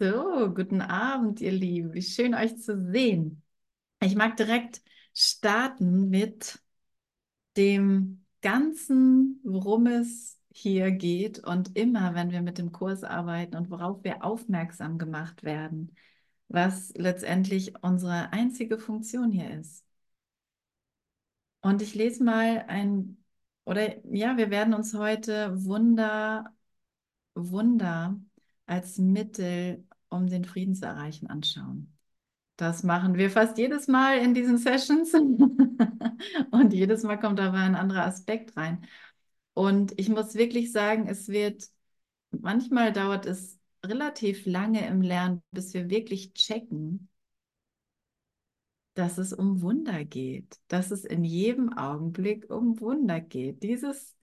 So, guten Abend, ihr Lieben. Wie schön euch zu sehen. Ich mag direkt starten mit dem Ganzen, worum es hier geht und immer, wenn wir mit dem Kurs arbeiten und worauf wir aufmerksam gemacht werden, was letztendlich unsere einzige Funktion hier ist. Und ich lese mal ein, oder ja, wir werden uns heute Wunder, Wunder als Mittel, um den Frieden zu erreichen, anschauen. Das machen wir fast jedes Mal in diesen Sessions und jedes Mal kommt aber ein anderer Aspekt rein. Und ich muss wirklich sagen, es wird, manchmal dauert es relativ lange im Lernen, bis wir wirklich checken, dass es um Wunder geht, dass es in jedem Augenblick um Wunder geht. Dieses,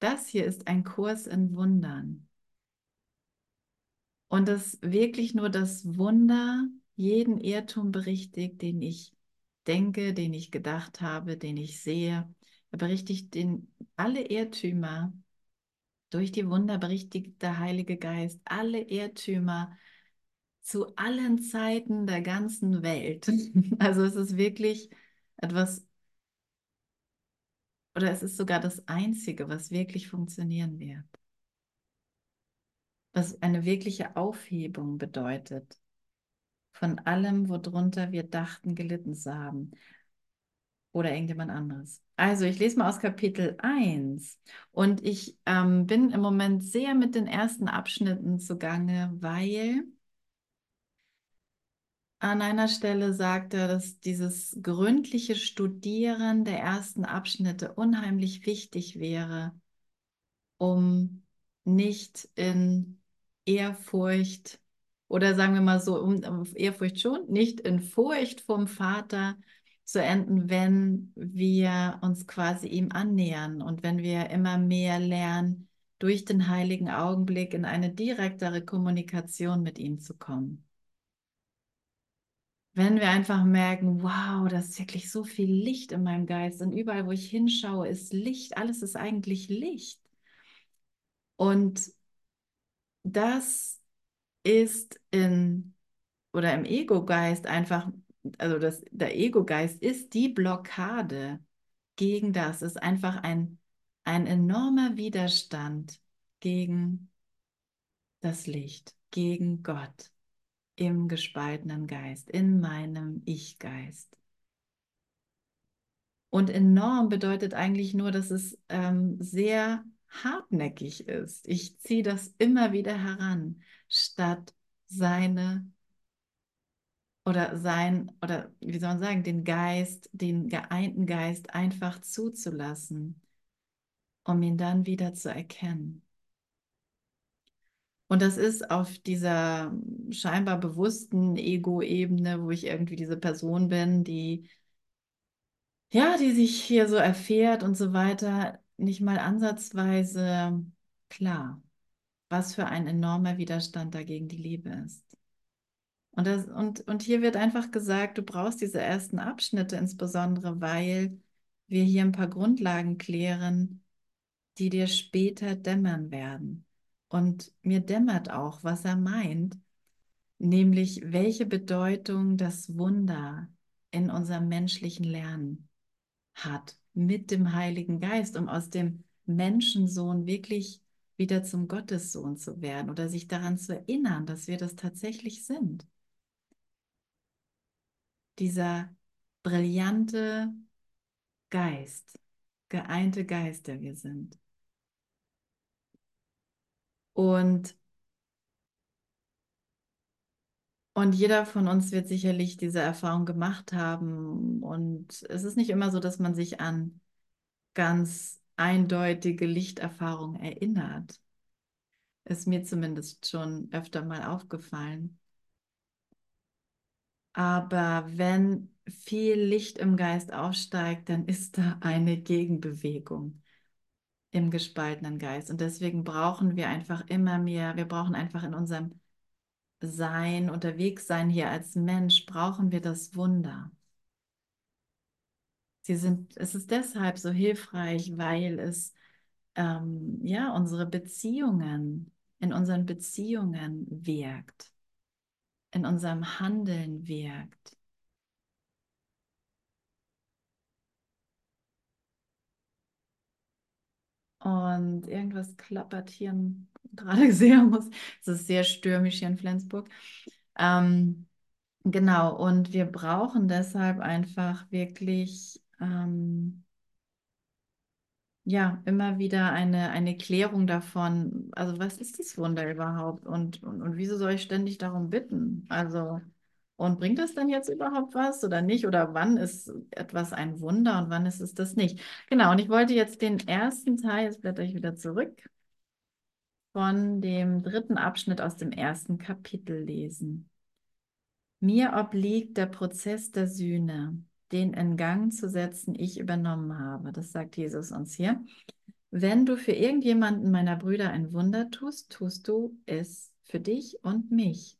das hier ist ein Kurs in Wundern. Und dass wirklich nur das Wunder jeden Irrtum berichtigt, den ich denke, den ich gedacht habe, den ich sehe. Er berichtigt den, alle Irrtümer durch die Wunder berichtigt der Heilige Geist alle Irrtümer zu allen Zeiten der ganzen Welt. Also es ist wirklich etwas, oder es ist sogar das Einzige, was wirklich funktionieren wird was eine wirkliche Aufhebung bedeutet von allem, worunter wir dachten, gelitten zu haben. Oder irgendjemand anderes. Also, ich lese mal aus Kapitel 1 und ich ähm, bin im Moment sehr mit den ersten Abschnitten zugange, weil an einer Stelle sagt er, dass dieses gründliche Studieren der ersten Abschnitte unheimlich wichtig wäre, um nicht in Ehrfurcht oder sagen wir mal so, um, um Ehrfurcht schon, nicht in Furcht vom Vater zu enden, wenn wir uns quasi ihm annähern und wenn wir immer mehr lernen, durch den heiligen Augenblick in eine direktere Kommunikation mit ihm zu kommen. Wenn wir einfach merken, wow, da ist wirklich so viel Licht in meinem Geist und überall, wo ich hinschaue, ist Licht, alles ist eigentlich Licht. Und das ist in oder im Ego-Geist einfach, also das, der Ego-Geist ist die Blockade gegen das, ist einfach ein, ein enormer Widerstand gegen das Licht, gegen Gott im gespaltenen Geist, in meinem Ich-Geist. Und enorm bedeutet eigentlich nur, dass es ähm, sehr hartnäckig ist. Ich ziehe das immer wieder heran, statt seine oder sein, oder wie soll man sagen, den Geist, den geeinten Geist einfach zuzulassen, um ihn dann wieder zu erkennen. Und das ist auf dieser scheinbar bewussten Ego-Ebene, wo ich irgendwie diese Person bin, die ja, die sich hier so erfährt und so weiter, nicht mal ansatzweise klar, was für ein enormer Widerstand dagegen die Liebe ist. Und, das, und, und hier wird einfach gesagt, du brauchst diese ersten Abschnitte insbesondere, weil wir hier ein paar Grundlagen klären, die dir später dämmern werden. Und mir dämmert auch, was er meint, nämlich welche Bedeutung das Wunder in unserem menschlichen Lernen hat mit dem Heiligen Geist, um aus dem Menschensohn wirklich wieder zum Gottessohn zu werden oder sich daran zu erinnern, dass wir das tatsächlich sind. Dieser brillante Geist, geeinte Geist, der wir sind. Und Und jeder von uns wird sicherlich diese Erfahrung gemacht haben. Und es ist nicht immer so, dass man sich an ganz eindeutige Lichterfahrungen erinnert. Ist mir zumindest schon öfter mal aufgefallen. Aber wenn viel Licht im Geist aufsteigt, dann ist da eine Gegenbewegung im gespaltenen Geist. Und deswegen brauchen wir einfach immer mehr, wir brauchen einfach in unserem sein, unterwegs sein hier als Mensch, brauchen wir das Wunder. Sie sind, es ist deshalb so hilfreich, weil es ähm, ja unsere Beziehungen, in unseren Beziehungen wirkt. in unserem Handeln wirkt. Und irgendwas klappert hier gerade sehr muss. Es ist sehr stürmisch hier in Flensburg. Ähm, genau, und wir brauchen deshalb einfach wirklich ähm, ja, immer wieder eine, eine Klärung davon. Also, was ist das Wunder überhaupt? Und, und, und wieso soll ich ständig darum bitten? Also, und bringt das dann jetzt überhaupt was oder nicht? Oder wann ist etwas ein Wunder und wann ist es das nicht? Genau, und ich wollte jetzt den ersten Teil, jetzt blätter ich wieder zurück, von dem dritten Abschnitt aus dem ersten Kapitel lesen. Mir obliegt der Prozess der Sühne den in Gang zu setzen ich übernommen habe. Das sagt Jesus uns hier. Wenn du für irgendjemanden meiner Brüder ein Wunder tust, tust du es für dich und mich.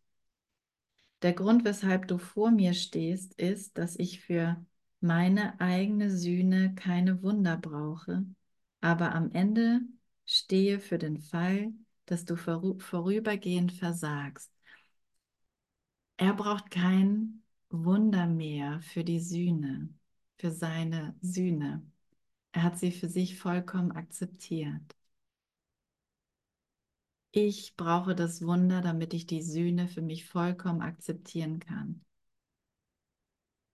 Der Grund, weshalb du vor mir stehst, ist, dass ich für meine eigene Sühne keine Wunder brauche, aber am Ende stehe für den Fall, dass du vorübergehend versagst. Er braucht kein Wunder mehr für die Sühne, für seine Sühne. Er hat sie für sich vollkommen akzeptiert. Ich brauche das Wunder, damit ich die Sühne für mich vollkommen akzeptieren kann.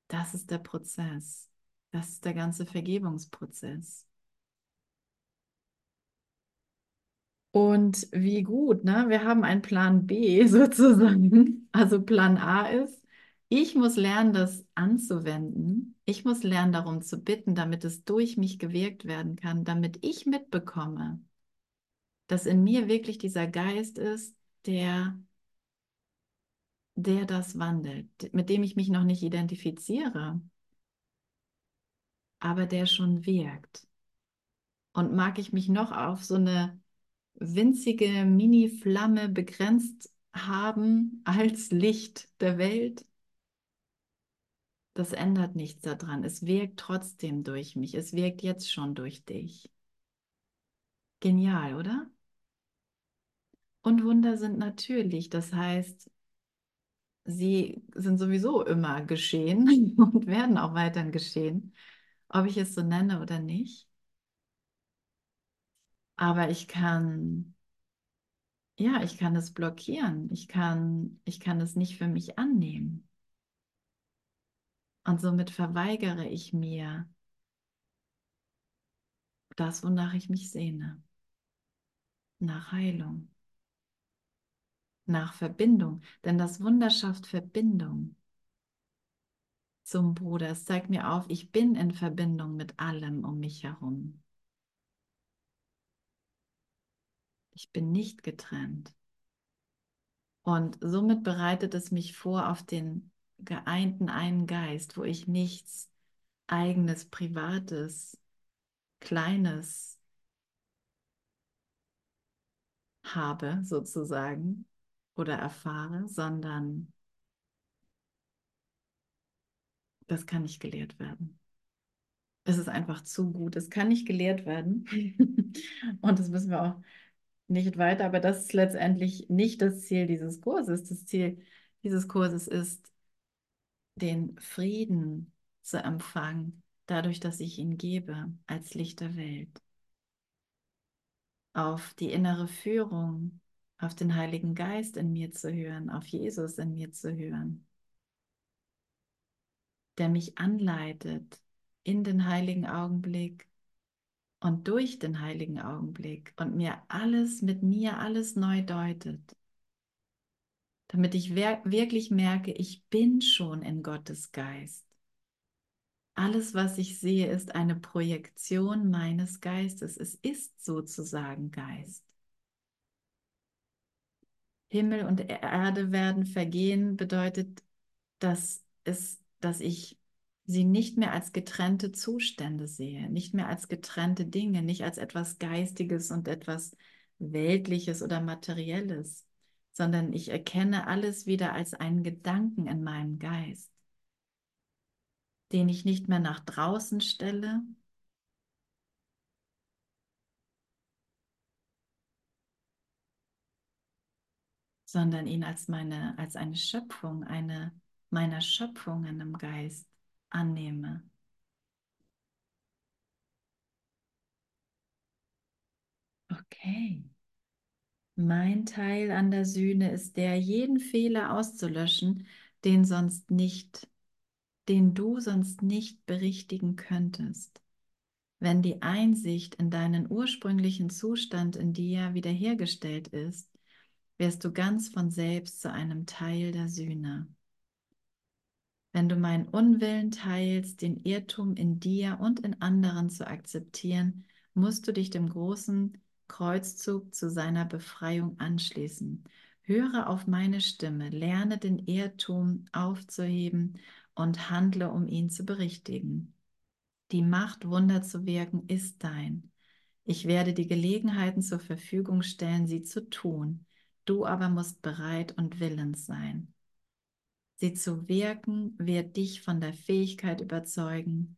Das ist der Prozess. Das ist der ganze Vergebungsprozess. Und wie gut, ne? Wir haben einen Plan B sozusagen. Also Plan A ist, ich muss lernen, das anzuwenden. Ich muss lernen, darum zu bitten, damit es durch mich gewirkt werden kann, damit ich mitbekomme, dass in mir wirklich dieser Geist ist, der, der das wandelt, mit dem ich mich noch nicht identifiziere, aber der schon wirkt. Und mag ich mich noch auf so eine winzige Mini-Flamme begrenzt haben als Licht der Welt, das ändert nichts daran. Es wirkt trotzdem durch mich. Es wirkt jetzt schon durch dich. Genial, oder? Und Wunder sind natürlich. Das heißt, sie sind sowieso immer geschehen und werden auch weiterhin geschehen, ob ich es so nenne oder nicht. Aber ich kann, ja, ich kann es blockieren. Ich kann, ich kann es nicht für mich annehmen. Und somit verweigere ich mir das, wonach ich mich sehne. Nach Heilung. Nach Verbindung. Denn das Wunder schafft Verbindung zum Bruder. Es zeigt mir auf, ich bin in Verbindung mit allem um mich herum. Ich bin nicht getrennt. Und somit bereitet es mich vor auf den geeinten einen Geist, wo ich nichts eigenes, privates, kleines habe sozusagen oder erfahre, sondern das kann nicht gelehrt werden. Es ist einfach zu gut. Es kann nicht gelehrt werden. Und das müssen wir auch nicht weiter. Aber das ist letztendlich nicht das Ziel dieses Kurses. Das Ziel dieses Kurses ist, den Frieden zu empfangen, dadurch, dass ich ihn gebe als Licht der Welt. Auf die innere Führung, auf den Heiligen Geist in mir zu hören, auf Jesus in mir zu hören, der mich anleitet in den heiligen Augenblick und durch den heiligen Augenblick und mir alles mit mir alles neu deutet damit ich wirklich merke, ich bin schon in Gottes Geist. Alles, was ich sehe, ist eine Projektion meines Geistes. Es ist sozusagen Geist. Himmel und Erde werden vergehen, bedeutet, dass, es, dass ich sie nicht mehr als getrennte Zustände sehe, nicht mehr als getrennte Dinge, nicht als etwas Geistiges und etwas Weltliches oder Materielles, sondern ich erkenne alles wieder als einen Gedanken in meinem Geist, den ich nicht mehr nach draußen stelle, sondern ihn als meine, als eine Schöpfung, eine meiner Schöpfungen im Geist annehme. Okay. Mein Teil an der Sühne ist der, jeden Fehler auszulöschen, den sonst nicht, den du sonst nicht berichtigen könntest. Wenn die Einsicht in deinen ursprünglichen Zustand in dir wiederhergestellt ist, wirst du ganz von selbst zu einem Teil der Sühne. Wenn du meinen Unwillen teilst, den Irrtum in dir und in anderen zu akzeptieren, musst du dich dem großen Kreuzzug zu seiner Befreiung anschließen. Höre auf meine Stimme, lerne den Irrtum aufzuheben und handle, um ihn zu berichtigen. Die Macht, Wunder zu wirken, ist dein. Ich werde die Gelegenheiten zur Verfügung stellen, sie zu tun. Du aber musst bereit und willens sein. Sie zu wirken wird dich von der Fähigkeit überzeugen,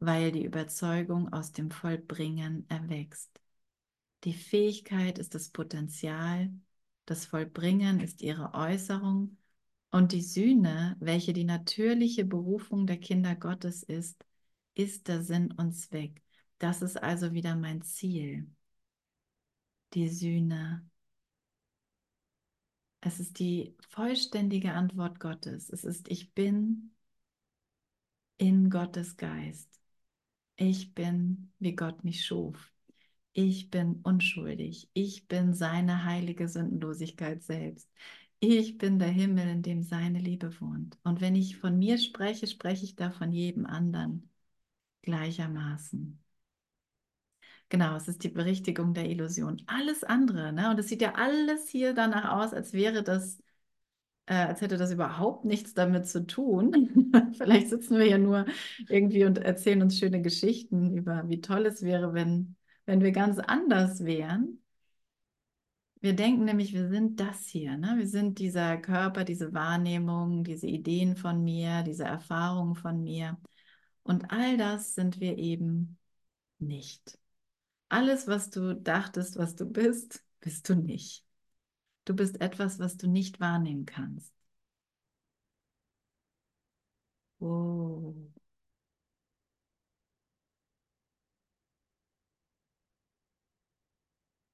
weil die Überzeugung aus dem Vollbringen erwächst. Die Fähigkeit ist das Potenzial, das Vollbringen ist ihre Äußerung und die Sühne, welche die natürliche Berufung der Kinder Gottes ist, ist der Sinn und Zweck. Das ist also wieder mein Ziel. Die Sühne. Es ist die vollständige Antwort Gottes. Es ist, ich bin in Gottes Geist. Ich bin, wie Gott mich schuf. Ich bin unschuldig. Ich bin seine heilige Sündenlosigkeit selbst. Ich bin der Himmel, in dem seine Liebe wohnt. Und wenn ich von mir spreche, spreche ich da von jedem anderen gleichermaßen. Genau, es ist die Berichtigung der Illusion. Alles andere, ne? Und es sieht ja alles hier danach aus, als wäre das, äh, als hätte das überhaupt nichts damit zu tun. Vielleicht sitzen wir ja nur irgendwie und erzählen uns schöne Geschichten über, wie toll es wäre, wenn wenn wir ganz anders wären. Wir denken nämlich, wir sind das hier. Ne? Wir sind dieser Körper, diese Wahrnehmung, diese Ideen von mir, diese Erfahrungen von mir. Und all das sind wir eben nicht. Alles, was du dachtest, was du bist, bist du nicht. Du bist etwas, was du nicht wahrnehmen kannst. Oh.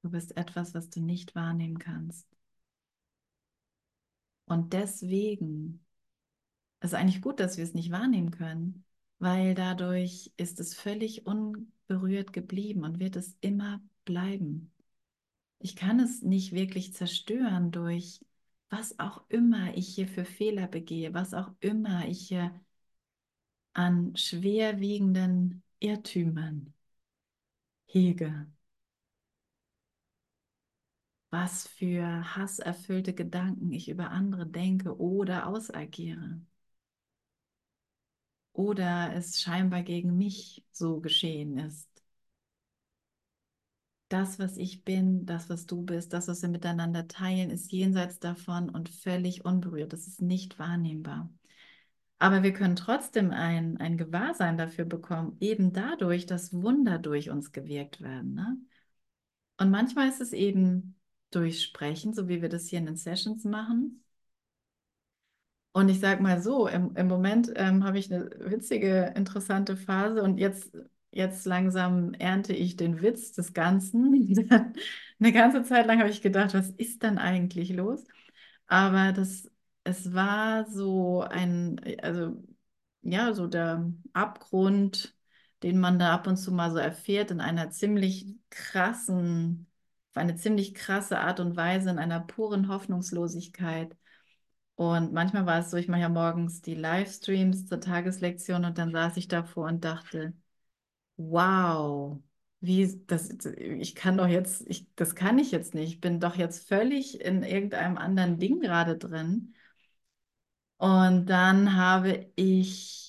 Du bist etwas, was du nicht wahrnehmen kannst. Und deswegen ist es eigentlich gut, dass wir es nicht wahrnehmen können, weil dadurch ist es völlig unberührt geblieben und wird es immer bleiben. Ich kann es nicht wirklich zerstören durch was auch immer ich hier für Fehler begehe, was auch immer ich hier an schwerwiegenden Irrtümern hege was für hasserfüllte Gedanken ich über andere denke oder ausagiere. Oder es scheinbar gegen mich so geschehen ist. Das, was ich bin, das, was du bist, das, was wir miteinander teilen, ist jenseits davon und völlig unberührt. Das ist nicht wahrnehmbar. Aber wir können trotzdem ein, ein Gewahrsein dafür bekommen, eben dadurch, dass Wunder durch uns gewirkt werden. Ne? Und manchmal ist es eben durchsprechen, so wie wir das hier in den Sessions machen. Und ich sage mal so, im, im Moment ähm, habe ich eine witzige, interessante Phase und jetzt, jetzt langsam ernte ich den Witz des Ganzen. eine ganze Zeit lang habe ich gedacht, was ist dann eigentlich los? Aber das, es war so ein, also ja, so der Abgrund, den man da ab und zu mal so erfährt, in einer ziemlich krassen auf eine ziemlich krasse Art und Weise in einer puren Hoffnungslosigkeit. Und manchmal war es so, ich mache ja morgens die Livestreams zur Tageslektion und dann saß ich davor und dachte, wow, wie das, ich kann doch jetzt, ich, das kann ich jetzt nicht. Ich bin doch jetzt völlig in irgendeinem anderen Ding gerade drin. Und dann habe ich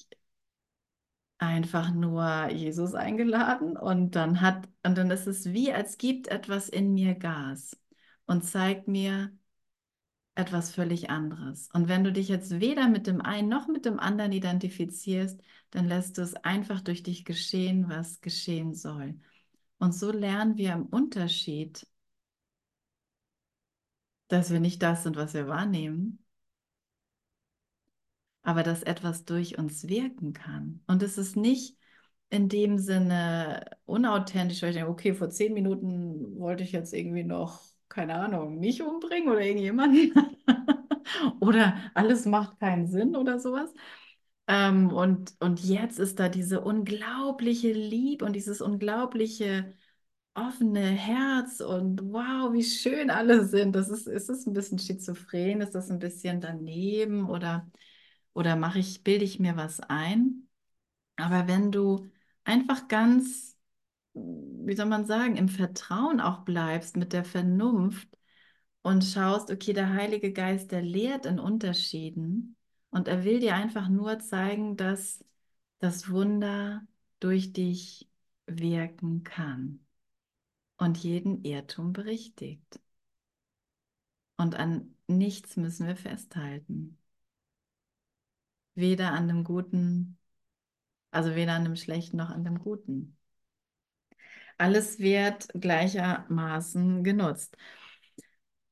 einfach nur Jesus eingeladen und dann hat, und dann ist es wie, als gibt etwas in mir Gas und zeigt mir etwas völlig anderes. Und wenn du dich jetzt weder mit dem einen noch mit dem anderen identifizierst, dann lässt du es einfach durch dich geschehen, was geschehen soll. Und so lernen wir im Unterschied dass wir nicht das sind, was wir wahrnehmen, aber dass etwas durch uns wirken kann. Und es ist nicht in dem Sinne unauthentisch, weil ich denke, okay, vor zehn Minuten wollte ich jetzt irgendwie noch, keine Ahnung, mich umbringen oder irgendjemanden. oder alles macht keinen Sinn oder sowas. Ähm, und, und jetzt ist da diese unglaubliche Liebe und dieses unglaubliche offene Herz und wow, wie schön alle sind. Das ist, ist es ein bisschen schizophren? Ist das ein bisschen daneben oder, oder mache ich, bilde ich mir was ein? Aber wenn du einfach ganz, wie soll man sagen, im Vertrauen auch bleibst mit der Vernunft und schaust, okay, der Heilige Geist, der lehrt in Unterschieden und er will dir einfach nur zeigen, dass das Wunder durch dich wirken kann und jeden Irrtum berichtigt. Und an nichts müssen wir festhalten. Weder an dem Guten, also weder an dem Schlechten noch an dem Guten. Alles wird gleichermaßen genutzt.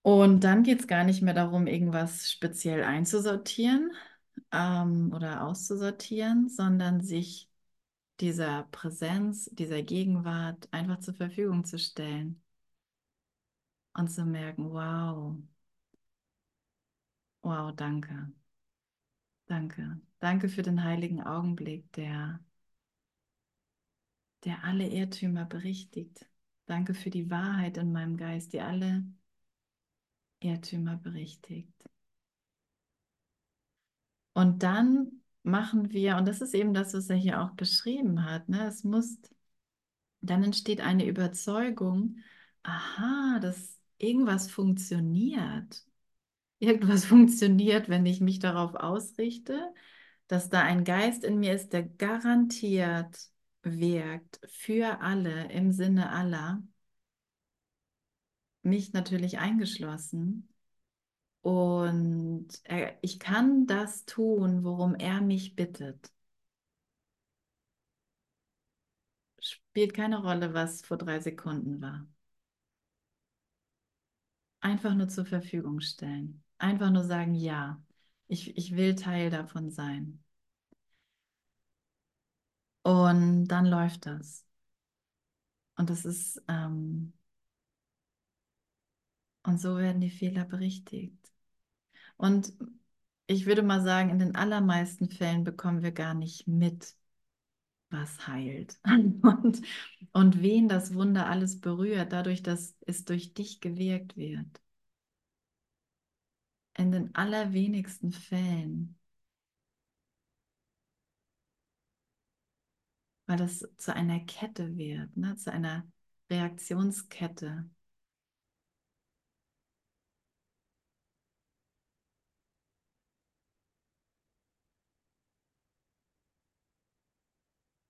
Und dann geht es gar nicht mehr darum, irgendwas speziell einzusortieren ähm, oder auszusortieren, sondern sich dieser Präsenz, dieser Gegenwart einfach zur Verfügung zu stellen und zu merken, wow, wow, danke, danke, danke für den heiligen Augenblick, der, der alle Irrtümer berichtigt. Danke für die Wahrheit in meinem Geist, die alle Irrtümer berichtigt. Und dann machen wir, und das ist eben das, was er hier auch beschrieben hat, ne? es muss, dann entsteht eine Überzeugung, aha, dass irgendwas funktioniert. Irgendwas funktioniert, wenn ich mich darauf ausrichte, dass da ein Geist in mir ist, der garantiert wirkt für alle, im Sinne aller, mich natürlich eingeschlossen. Und er, ich kann das tun, worum er mich bittet. Spielt keine Rolle, was vor drei Sekunden war. Einfach nur zur Verfügung stellen. Einfach nur sagen, ja, ich, ich will Teil davon sein. Und dann läuft das. Und das ist, ähm, und so werden die Fehler berichtigt. Und ich würde mal sagen, in den allermeisten Fällen bekommen wir gar nicht mit, was heilt und, und wen das Wunder alles berührt, dadurch, dass es durch dich gewirkt wird. In den allerwenigsten Fällen. Weil das zu einer Kette wird, ne? zu einer Reaktionskette.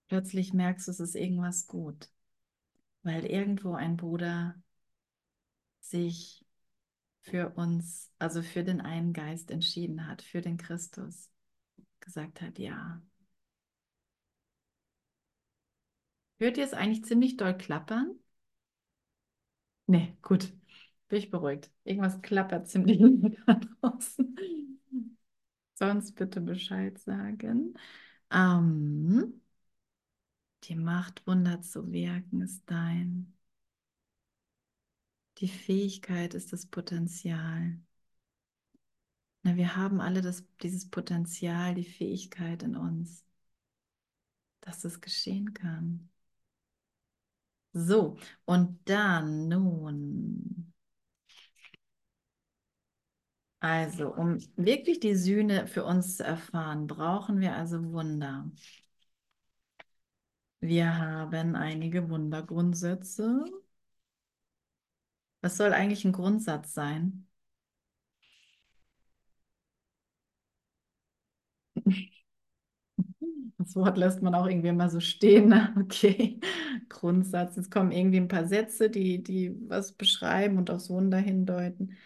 Plötzlich merkst du, es ist irgendwas gut, weil irgendwo ein Bruder sich für uns, also für den einen Geist entschieden hat, für den Christus, gesagt hat, ja. Hört ihr es eigentlich ziemlich doll klappern? Nee, gut. Bin ich beruhigt. Irgendwas klappert ziemlich da draußen. Sonst bitte Bescheid sagen. Ähm, die Macht, Wunder zu wirken, ist dein. Die Fähigkeit ist das Potenzial. Na, wir haben alle das, dieses Potenzial, die Fähigkeit in uns, dass das geschehen kann. So, und dann nun. Also, um wirklich die Sühne für uns zu erfahren, brauchen wir also Wunder. Wir haben einige Wundergrundsätze. Was soll eigentlich ein Grundsatz sein? Das Wort lässt man auch irgendwie immer so stehen. Ne? Okay, Grundsatz. Jetzt kommen irgendwie ein paar Sätze, die, die was beschreiben und aufs Wunder hindeuten.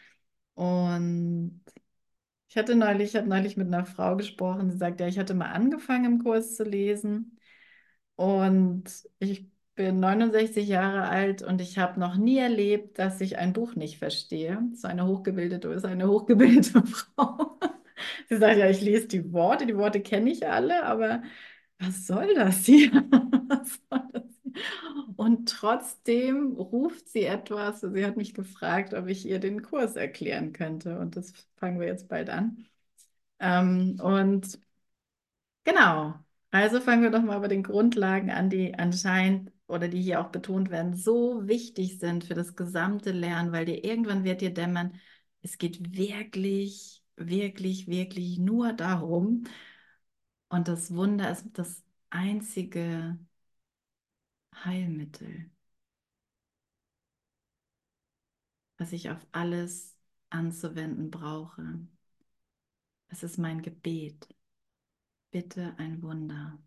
Und ich hatte neulich, ich habe neulich mit einer Frau gesprochen, sie sagt, ja, ich hatte mal angefangen im Kurs zu lesen und ich bin 69 Jahre alt und ich habe noch nie erlebt, dass ich ein Buch nicht verstehe. So eine hochgebildete ist eine hochgebildete Frau. Sie sagt ja, ich lese die Worte, die Worte kenne ich alle, aber was soll das hier? Was soll das hier? Und trotzdem ruft sie etwas. Sie hat mich gefragt, ob ich ihr den Kurs erklären könnte. Und das fangen wir jetzt bald an. Ähm, und genau, also fangen wir doch mal bei den Grundlagen an, die anscheinend oder die hier auch betont werden, so wichtig sind für das gesamte Lernen, weil dir irgendwann wird dir dämmern, es geht wirklich, wirklich, wirklich nur darum. Und das Wunder ist das einzige Heilmittel, was ich auf alles anzuwenden brauche. Es ist mein Gebet. Bitte ein Wunder.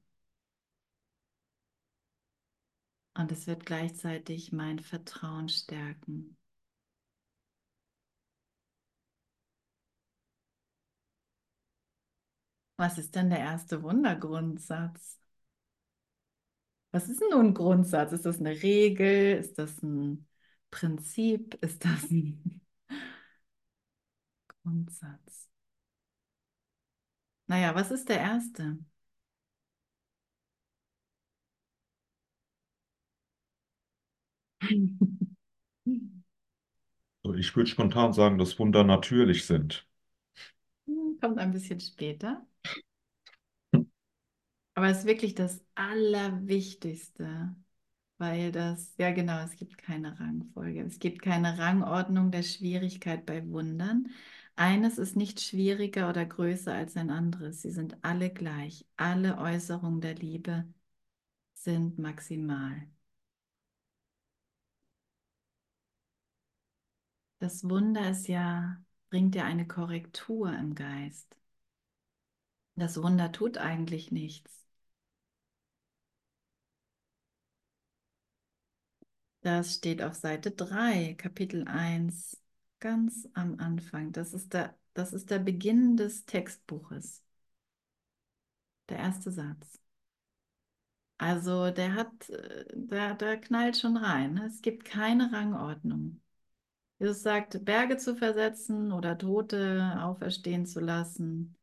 Und es wird gleichzeitig mein Vertrauen stärken. Was ist denn der erste Wundergrundsatz? Was ist denn nun ein Grundsatz? Ist das eine Regel? Ist das ein Prinzip? Ist das ein Grundsatz? Naja, was ist der erste? Ich würde spontan sagen, dass Wunder natürlich sind. Kommt ein bisschen später. Aber es ist wirklich das Allerwichtigste, weil das, ja genau, es gibt keine Rangfolge. Es gibt keine Rangordnung der Schwierigkeit bei Wundern. Eines ist nicht schwieriger oder größer als ein anderes. Sie sind alle gleich. Alle Äußerungen der Liebe sind maximal. Das Wunder ist ja, bringt ja eine Korrektur im Geist. Das Wunder tut eigentlich nichts. Das steht auf Seite 3, Kapitel 1, ganz am Anfang. Das ist der, das ist der Beginn des Textbuches. Der erste Satz. Also der hat, äh, der, der knallt schon rein. Es gibt keine Rangordnung. Jesus sagt, Berge zu versetzen oder Tote auferstehen zu lassen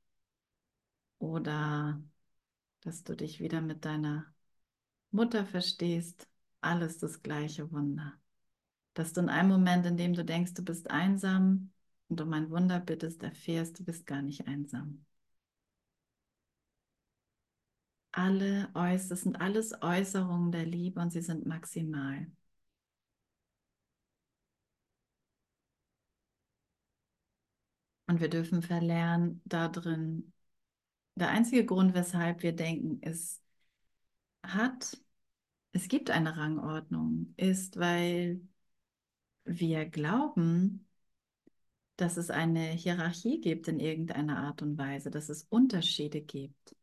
oder dass du dich wieder mit deiner Mutter verstehst, alles das gleiche Wunder. Dass du in einem Moment, in dem du denkst, du bist einsam und um ein Wunder bittest, erfährst, du bist gar nicht einsam. Alle das sind alles Äußerungen der Liebe und sie sind maximal. Und wir dürfen verlernen, da drin. Der einzige Grund, weshalb wir denken, es hat, es gibt eine Rangordnung, ist, weil wir glauben, dass es eine Hierarchie gibt in irgendeiner Art und Weise, dass es Unterschiede gibt.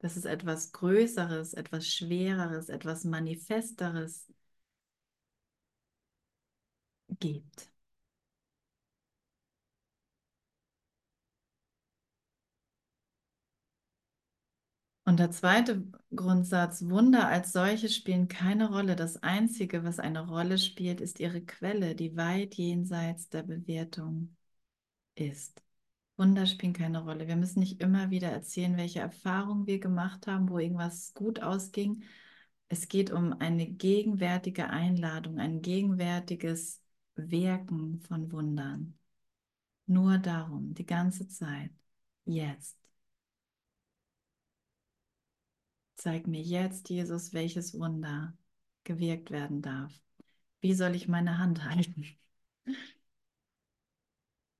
Dass es etwas Größeres, etwas Schwereres, etwas Manifesteres gibt. Und der zweite Grundsatz, Wunder als solche spielen keine Rolle. Das Einzige, was eine Rolle spielt, ist ihre Quelle, die weit jenseits der Bewertung ist. Wunder spielen keine Rolle. Wir müssen nicht immer wieder erzählen, welche Erfahrungen wir gemacht haben, wo irgendwas gut ausging. Es geht um eine gegenwärtige Einladung, ein gegenwärtiges Wirken von Wundern. Nur darum, die ganze Zeit, jetzt. Zeig mir jetzt, Jesus, welches Wunder gewirkt werden darf. Wie soll ich meine Hand halten?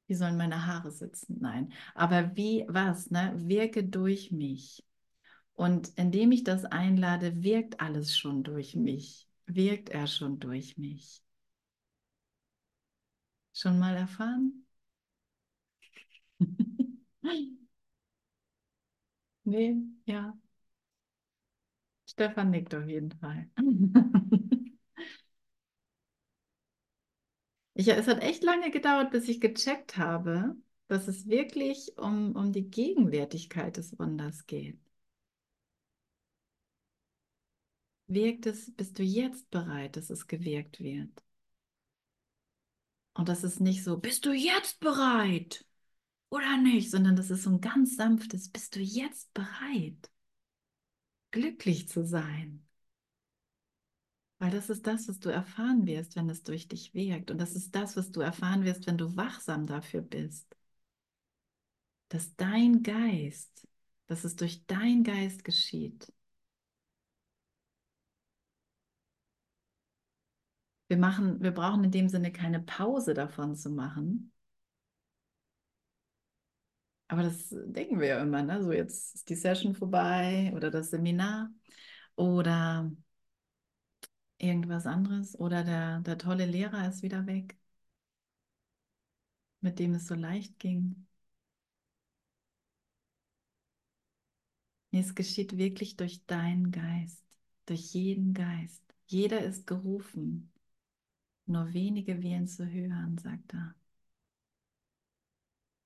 Wie sollen meine Haare sitzen? Nein. Aber wie, was, ne? Wirke durch mich. Und indem ich das einlade, wirkt alles schon durch mich. Wirkt er schon durch mich. Schon mal erfahren? nee, ja. Stefan nickt auf jeden Fall. Ich, es hat echt lange gedauert, bis ich gecheckt habe, dass es wirklich um, um die Gegenwärtigkeit des Wunders geht. wirkt es, bist du jetzt bereit, dass es gewirkt wird? Und das ist nicht so, bist du jetzt bereit oder nicht, sondern das ist so ein ganz sanftes, bist du jetzt bereit, glücklich zu sein? Weil das ist das, was du erfahren wirst, wenn es durch dich wirkt. Und das ist das, was du erfahren wirst, wenn du wachsam dafür bist. Dass dein Geist, dass es durch dein Geist geschieht. Wir machen, wir brauchen in dem Sinne keine Pause davon zu machen. Aber das denken wir ja immer, ne? So jetzt ist die Session vorbei oder das Seminar oder irgendwas anderes oder der, der tolle Lehrer ist wieder weg, mit dem es so leicht ging. Es geschieht wirklich durch deinen Geist, durch jeden Geist. Jeder ist gerufen, nur wenige wählen zu hören, sagt er.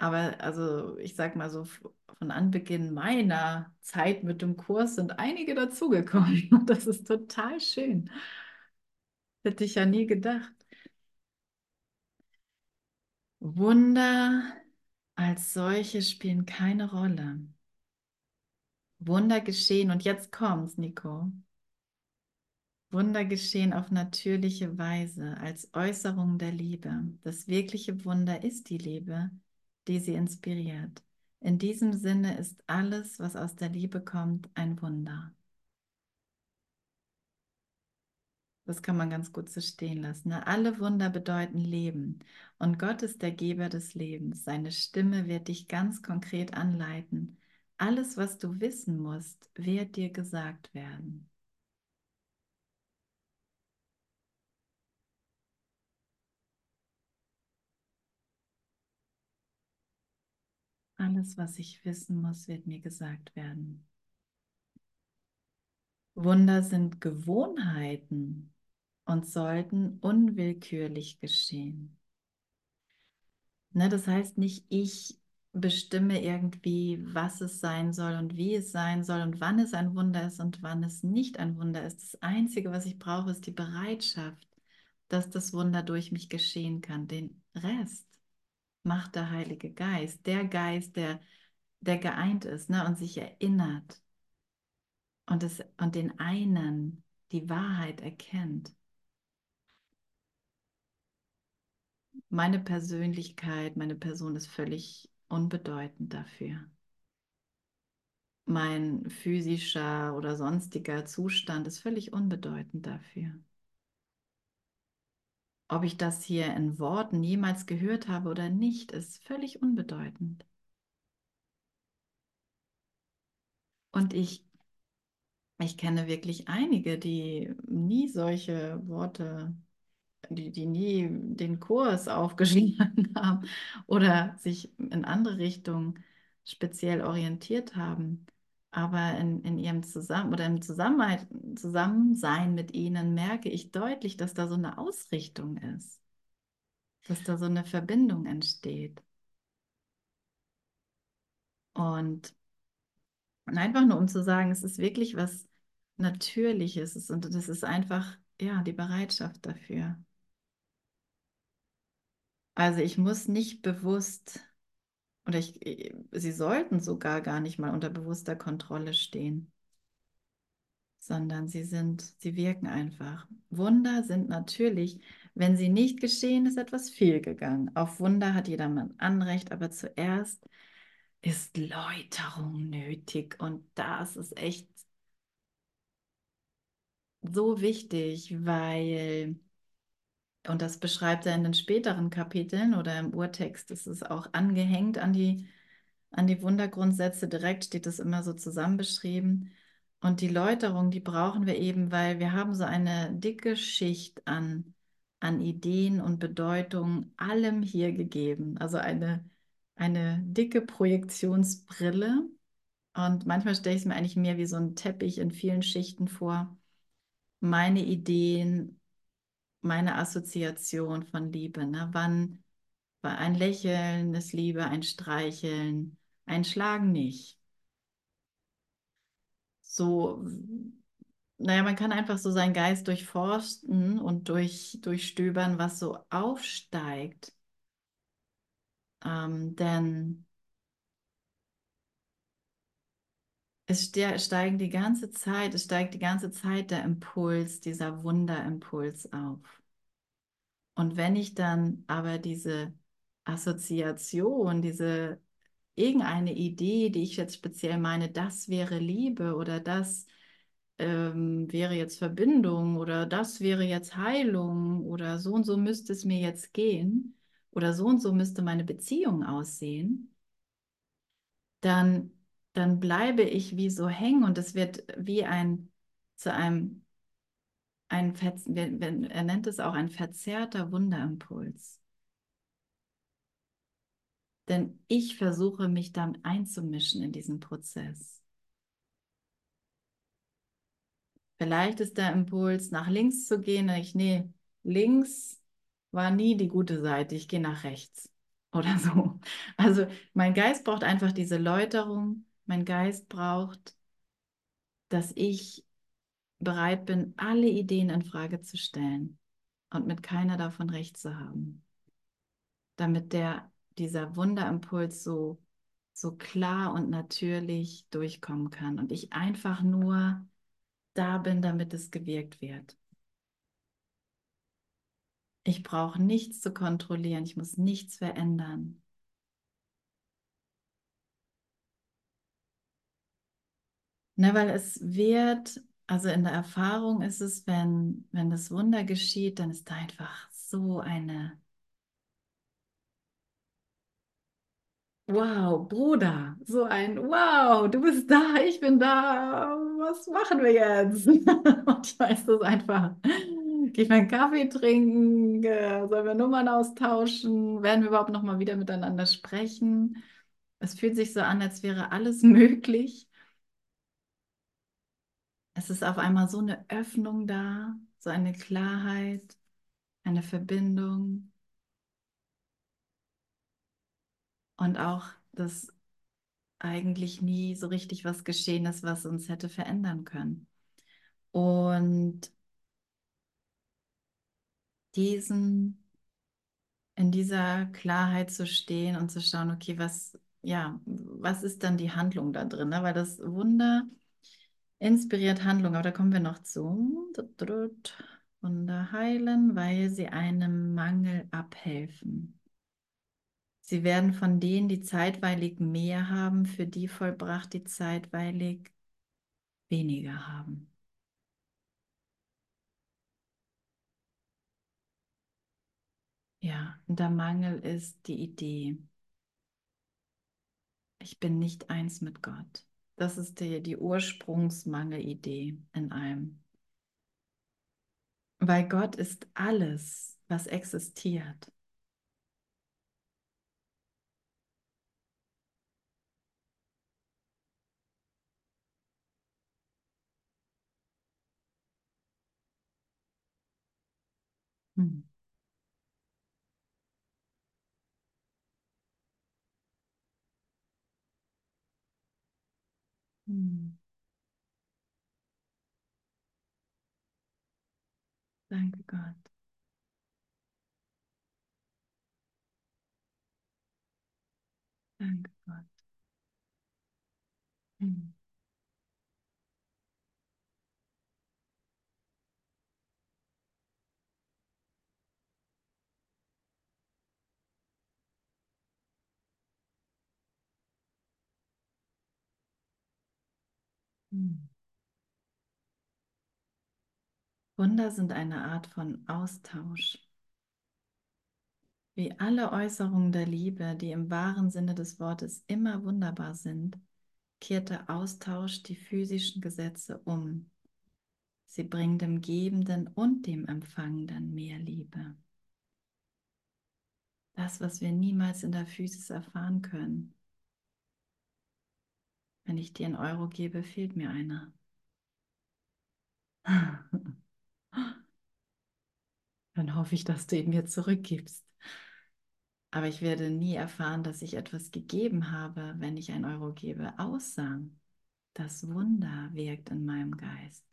Aber also ich sag mal so, von Anbeginn meiner Zeit mit dem Kurs sind einige dazugekommen. Und das ist total schön. Hätte ich ja nie gedacht. Wunder als solche spielen keine Rolle. Wunder geschehen, und jetzt kommt's, Nico. Wunder geschehen auf natürliche Weise als Äußerung der Liebe. Das wirkliche Wunder ist die Liebe, die sie inspiriert. In diesem Sinne ist alles, was aus der Liebe kommt, ein Wunder. Das kann man ganz gut so stehen lassen. Ne? Alle Wunder bedeuten Leben. Und Gott ist der Geber des Lebens. Seine Stimme wird dich ganz konkret anleiten. Alles, was du wissen musst, wird dir gesagt werden. Alles, was ich wissen muss, wird mir gesagt werden. Wunder sind Gewohnheiten und sollten unwillkürlich geschehen. Ne, das heißt nicht, ich bestimme irgendwie, was es sein soll und wie es sein soll und wann es ein Wunder ist und wann es nicht ein Wunder ist. Das Einzige, was ich brauche, ist die Bereitschaft, dass das Wunder durch mich geschehen kann. Den Rest macht der Heilige Geist, der Geist, der, der geeint ist ne, und sich erinnert und, es, und den einen die Wahrheit erkennt. Meine Persönlichkeit, meine Person ist völlig unbedeutend dafür. Mein physischer oder sonstiger Zustand ist völlig unbedeutend dafür. Ob ich das hier in Worten jemals gehört habe oder nicht, ist völlig unbedeutend. Und ich, ich kenne wirklich einige, die nie solche Worte, die, die nie den Kurs aufgeschrieben haben oder sich in andere Richtungen speziell orientiert haben. Aber in, in ihrem Zusammen oder im Zusammensein mit ihnen merke ich deutlich, dass da so eine Ausrichtung ist, dass da so eine Verbindung entsteht. Und einfach nur um zu sagen, es ist wirklich was Natürliches und das ist einfach, ja, die Bereitschaft dafür. Also ich muss nicht bewusst oder ich, äh, sie sollten sogar gar nicht mal unter bewusster Kontrolle stehen, sondern sie sind, sie wirken einfach. Wunder sind natürlich, wenn sie nicht geschehen, ist etwas fehlgegangen. Auf Wunder hat jedermann Anrecht, aber zuerst ist Läuterung nötig und das ist echt so wichtig, weil und das beschreibt er in den späteren Kapiteln oder im Urtext, ist es auch angehängt an die, an die Wundergrundsätze, direkt steht es immer so zusammen beschrieben. Und die Läuterung, die brauchen wir eben, weil wir haben so eine dicke Schicht an, an Ideen und Bedeutungen allem hier gegeben. Also eine, eine dicke Projektionsbrille. Und manchmal stelle ich es mir eigentlich mehr wie so ein Teppich in vielen Schichten vor. Meine Ideen, meine Assoziation von Liebe. Ne? Wann ein Lächeln ist Liebe, ein Streicheln, ein Schlagen nicht. So naja, man kann einfach so seinen Geist durchforsten und durch, durchstöbern, was so aufsteigt. Ähm, denn es ste- steigen die ganze Zeit, es steigt die ganze Zeit der Impuls, dieser Wunderimpuls auf. Und wenn ich dann aber diese Assoziation, diese irgendeine Idee, die ich jetzt speziell meine, das wäre Liebe oder das ähm, wäre jetzt Verbindung oder das wäre jetzt Heilung oder so und so müsste es mir jetzt gehen oder so und so müsste meine Beziehung aussehen, dann, dann bleibe ich wie so hängen und es wird wie ein zu einem, ein er nennt es auch ein verzerrter Wunderimpuls. Denn ich versuche mich dann einzumischen in diesen Prozess. Vielleicht ist der Impuls, nach links zu gehen. Ich, nee, links war nie die gute Seite. Ich gehe nach rechts oder so. Also mein Geist braucht einfach diese Läuterung. Mein Geist braucht, dass ich bereit bin, alle Ideen in Frage zu stellen und mit keiner davon recht zu haben. Damit der, dieser Wunderimpuls so, so klar und natürlich durchkommen kann und ich einfach nur da bin, damit es gewirkt wird. Ich brauche nichts zu kontrollieren, ich muss nichts verändern. Ne, weil es wird, also in der Erfahrung ist es, wenn, wenn das Wunder geschieht, dann ist da einfach so eine, wow, Bruder, so ein, wow, du bist da, ich bin da, was machen wir jetzt? Und ich weiß das einfach. Gehe ich meinen Kaffee trinken? Äh, Sollen wir Nummern austauschen? Werden wir überhaupt noch mal wieder miteinander sprechen? Es fühlt sich so an, als wäre alles möglich. Es ist auf einmal so eine Öffnung da, so eine Klarheit, eine Verbindung und auch, dass eigentlich nie so richtig was geschehen ist, was uns hätte verändern können. Und diesen, in dieser Klarheit zu stehen und zu schauen, okay, was, ja, was ist dann die Handlung da drin? Ne? Weil das Wunder inspiriert Handlung, aber da kommen wir noch zu. Wunder heilen, weil sie einem Mangel abhelfen. Sie werden von denen, die zeitweilig mehr haben, für die vollbracht, die zeitweilig weniger haben. Ja, und der Mangel ist die Idee. Ich bin nicht eins mit Gott. Das ist die, die Ursprungsmangelidee in einem. Weil Gott ist alles, was existiert. Hm. Hm. Danke Gott. Danke Gott. Hm. Wunder sind eine Art von Austausch. Wie alle Äußerungen der Liebe, die im wahren Sinne des Wortes immer wunderbar sind, kehrt der Austausch die physischen Gesetze um. Sie bringen dem Gebenden und dem Empfangenden mehr Liebe. Das, was wir niemals in der Physis erfahren können. Wenn ich dir einen Euro gebe, fehlt mir einer. Dann hoffe ich, dass du ihn mir zurückgibst. Aber ich werde nie erfahren, dass ich etwas gegeben habe, wenn ich einen Euro gebe. Außer das Wunder wirkt in meinem Geist.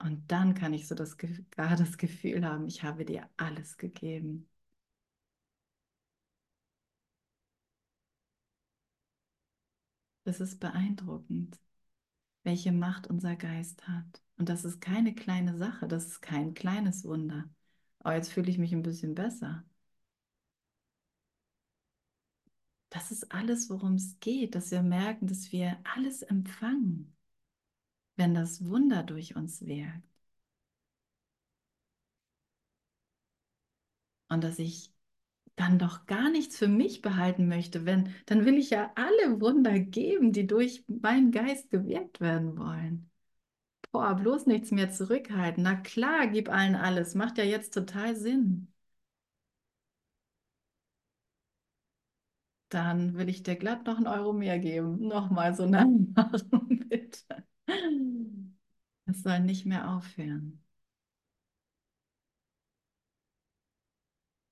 Und dann kann ich so das, gar das Gefühl haben, ich habe dir alles gegeben. Das ist beeindruckend, welche Macht unser Geist hat. Und das ist keine kleine Sache, das ist kein kleines Wunder. Aber jetzt fühle ich mich ein bisschen besser. Das ist alles, worum es geht, dass wir merken, dass wir alles empfangen, wenn das Wunder durch uns wirkt. Und dass ich dann doch gar nichts für mich behalten möchte, wenn, dann will ich ja alle Wunder geben, die durch meinen Geist gewirkt werden wollen. Boah, bloß nichts mehr zurückhalten. Na klar, gib allen alles. Macht ja jetzt total Sinn. Dann will ich dir glatt noch einen Euro mehr geben. Nochmal so nachmachen, bitte. Es soll nicht mehr aufhören.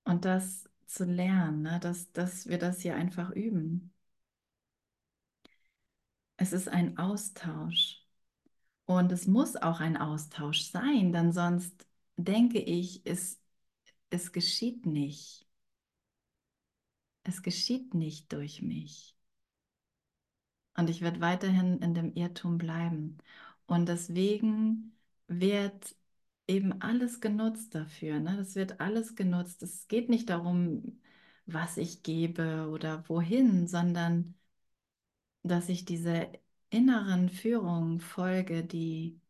Und das zu lernen, ne? dass, dass wir das hier einfach üben. Es ist ein Austausch. Und es muss auch ein Austausch sein, denn sonst denke ich, es, es geschieht nicht. Es geschieht nicht durch mich. Und ich werde weiterhin in dem Irrtum bleiben. Und deswegen wird eben alles genutzt dafür. Ne? Das wird alles genutzt. Es geht nicht darum, was ich gebe oder wohin, sondern dass ich diese inneren Führung folge, die,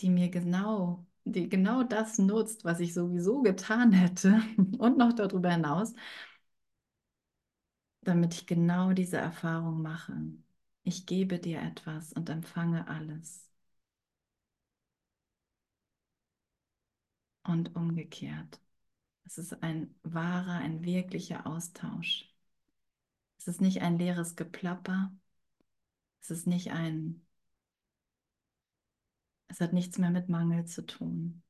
die mir genau, die genau das nutzt, was ich sowieso getan hätte und noch darüber hinaus, damit ich genau diese Erfahrung mache. Ich gebe dir etwas und empfange alles. Und umgekehrt. Es ist ein wahrer, ein wirklicher Austausch. Es ist nicht ein leeres Geplapper. Es ist nicht ein, es hat nichts mehr mit Mangel zu tun.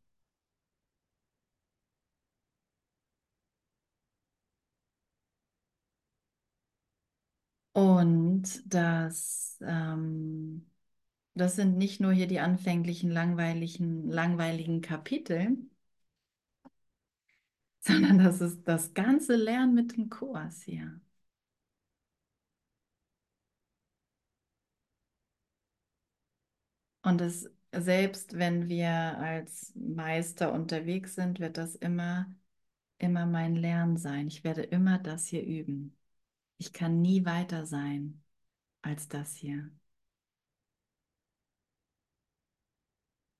Und das, ähm, das sind nicht nur hier die anfänglichen langweiligen, langweiligen Kapitel, sondern das ist das ganze Lernen mit dem Kurs hier. Und es, selbst wenn wir als Meister unterwegs sind, wird das immer, immer mein Lernen sein. Ich werde immer das hier üben. Ich kann nie weiter sein als das hier.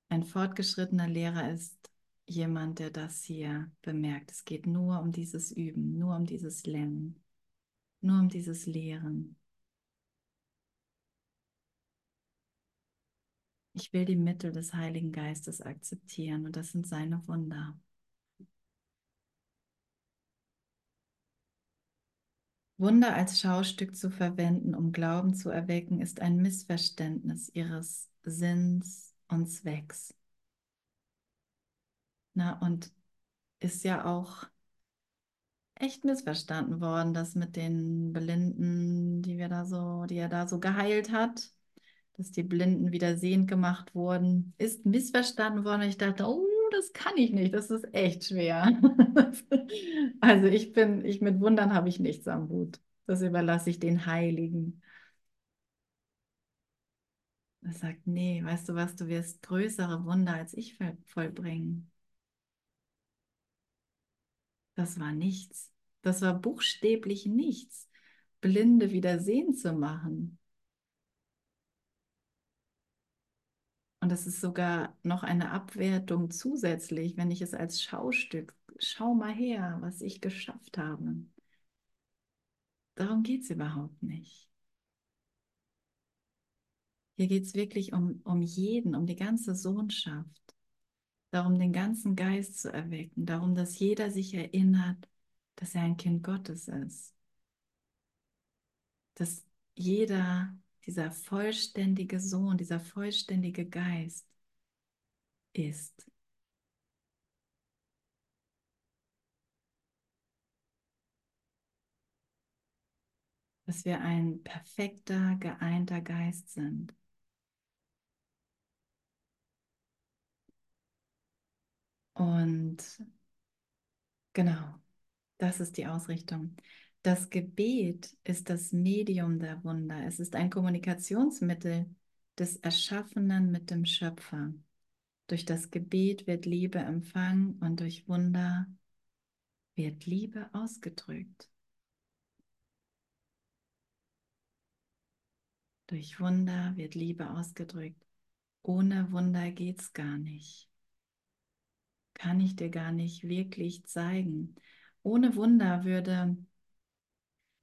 Ein fortgeschrittener Lehrer ist jemand, der das hier bemerkt. Es geht nur um dieses Üben, nur um dieses Lernen, nur um dieses Lehren. Ich will die Mittel des Heiligen Geistes akzeptieren und das sind seine Wunder. Wunder als Schaustück zu verwenden, um Glauben zu erwecken, ist ein Missverständnis ihres Sinns und Zwecks. Na, und ist ja auch echt missverstanden worden, das mit den Blinden, die wir da so, die er da so geheilt hat, dass die Blinden wieder sehend gemacht wurden, ist missverstanden worden. Ich dachte, oh, das kann ich nicht, das ist echt schwer. also ich bin, ich mit Wundern habe ich nichts am Hut. Das überlasse ich den Heiligen. Er sagt, nee, weißt du was, du wirst größere Wunder als ich vollbringen. Das war nichts. Das war buchstäblich nichts, Blinde wieder sehen zu machen. Und das ist sogar noch eine Abwertung zusätzlich, wenn ich es als Schaustück, schau mal her, was ich geschafft habe. Darum geht es überhaupt nicht. Hier geht es wirklich um, um jeden, um die ganze Sohnschaft darum, den ganzen Geist zu erwecken, darum, dass jeder sich erinnert, dass er ein Kind Gottes ist. Dass jeder, dieser vollständige Sohn, dieser vollständige Geist ist. Dass wir ein perfekter, geeinter Geist sind. Und genau, das ist die Ausrichtung. Das Gebet ist das Medium der Wunder. Es ist ein Kommunikationsmittel des Erschaffenen mit dem Schöpfer. Durch das Gebet wird Liebe empfangen und durch Wunder wird Liebe ausgedrückt. Durch Wunder wird Liebe ausgedrückt. Ohne Wunder geht es gar nicht. Kann ich dir gar nicht wirklich zeigen. Ohne Wunder würde,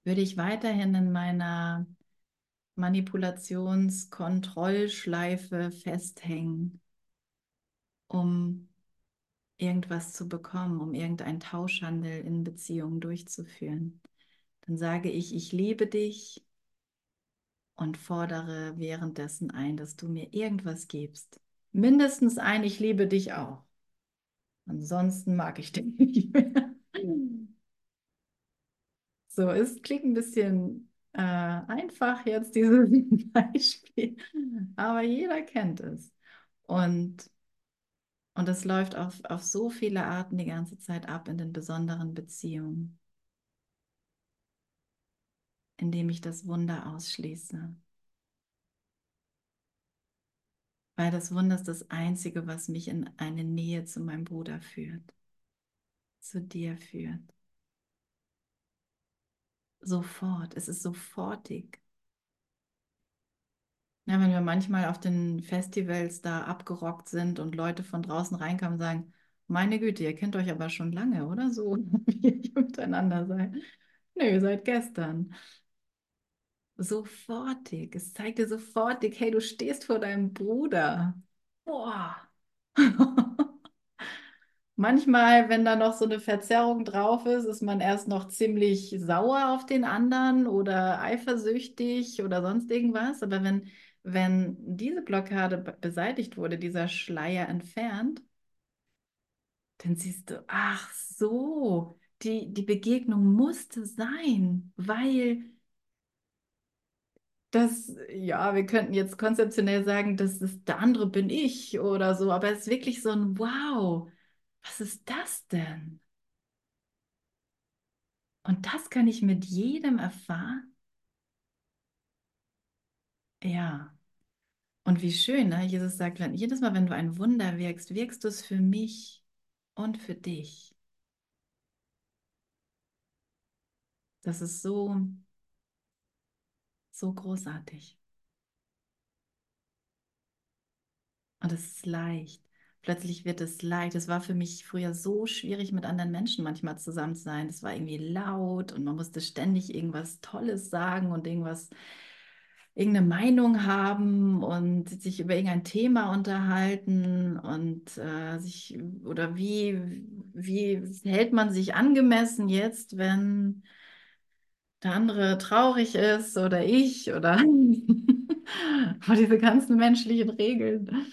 würde ich weiterhin in meiner Manipulationskontrollschleife festhängen, um irgendwas zu bekommen, um irgendeinen Tauschhandel in Beziehungen durchzuführen. Dann sage ich, ich liebe dich und fordere währenddessen ein, dass du mir irgendwas gibst. Mindestens ein, ich liebe dich auch. Ansonsten mag ich dich nicht mehr. So, es klingt ein bisschen äh, einfach jetzt dieses Beispiel, aber jeder kennt es. Und, und es läuft auf, auf so viele Arten die ganze Zeit ab in den besonderen Beziehungen, indem ich das Wunder ausschließe. Weil das Wunder ist das Einzige, was mich in eine Nähe zu meinem Bruder führt, zu dir führt. Sofort, es ist sofortig. Ja, wenn wir manchmal auf den Festivals da abgerockt sind und Leute von draußen reinkommen und sagen, meine Güte, ihr kennt euch aber schon lange, oder so, wie ihr miteinander seid. Nö, seit gestern. Sofortig. Es zeigt dir sofortig, hey, du stehst vor deinem Bruder. Boah. Manchmal, wenn da noch so eine Verzerrung drauf ist, ist man erst noch ziemlich sauer auf den anderen oder eifersüchtig oder sonst irgendwas. Aber wenn, wenn diese Blockade beseitigt wurde, dieser Schleier entfernt, dann siehst du, ach so, die, die Begegnung musste sein, weil das, ja, wir könnten jetzt konzeptionell sagen, das ist der andere bin ich oder so, aber es ist wirklich so ein Wow, was ist das denn? Und das kann ich mit jedem erfahren? Ja. Und wie schön, ne? Jesus sagt, wenn, jedes Mal, wenn du ein Wunder wirkst, wirkst du es für mich und für dich. Das ist so, so großartig. Und es ist leicht. Plötzlich wird es leicht. Es war für mich früher so schwierig, mit anderen Menschen manchmal zusammen zu sein. Es war irgendwie laut und man musste ständig irgendwas Tolles sagen und irgendwas, irgendeine Meinung haben und sich über irgendein Thema unterhalten und äh, sich oder wie, wie hält man sich angemessen jetzt, wenn der andere traurig ist oder ich oder diese ganzen menschlichen Regeln.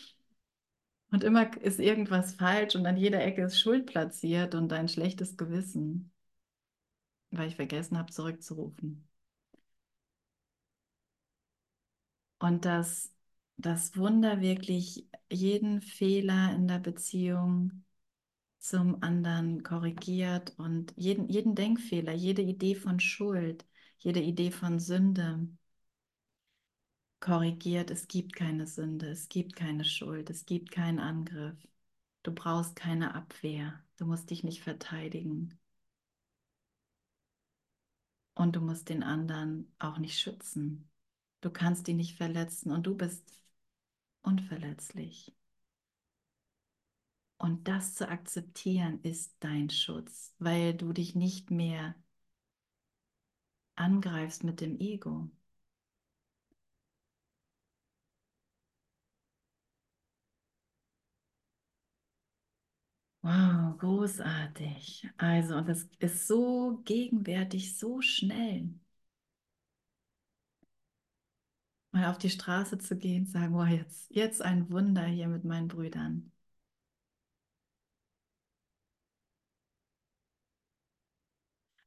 Und immer ist irgendwas falsch und an jeder Ecke ist Schuld platziert und ein schlechtes Gewissen, weil ich vergessen habe, zurückzurufen. Und dass das Wunder wirklich jeden Fehler in der Beziehung zum anderen korrigiert und jeden, jeden Denkfehler, jede Idee von Schuld, jede Idee von Sünde korrigiert. Es gibt keine Sünde, es gibt keine Schuld, es gibt keinen Angriff. Du brauchst keine Abwehr, du musst dich nicht verteidigen. Und du musst den anderen auch nicht schützen. Du kannst ihn nicht verletzen und du bist unverletzlich. Und das zu akzeptieren ist dein Schutz, weil du dich nicht mehr angreifst mit dem Ego. Wow, großartig. Also, und das ist so gegenwärtig, so schnell. Mal auf die Straße zu gehen, sagen, wow, jetzt, jetzt ein Wunder hier mit meinen Brüdern.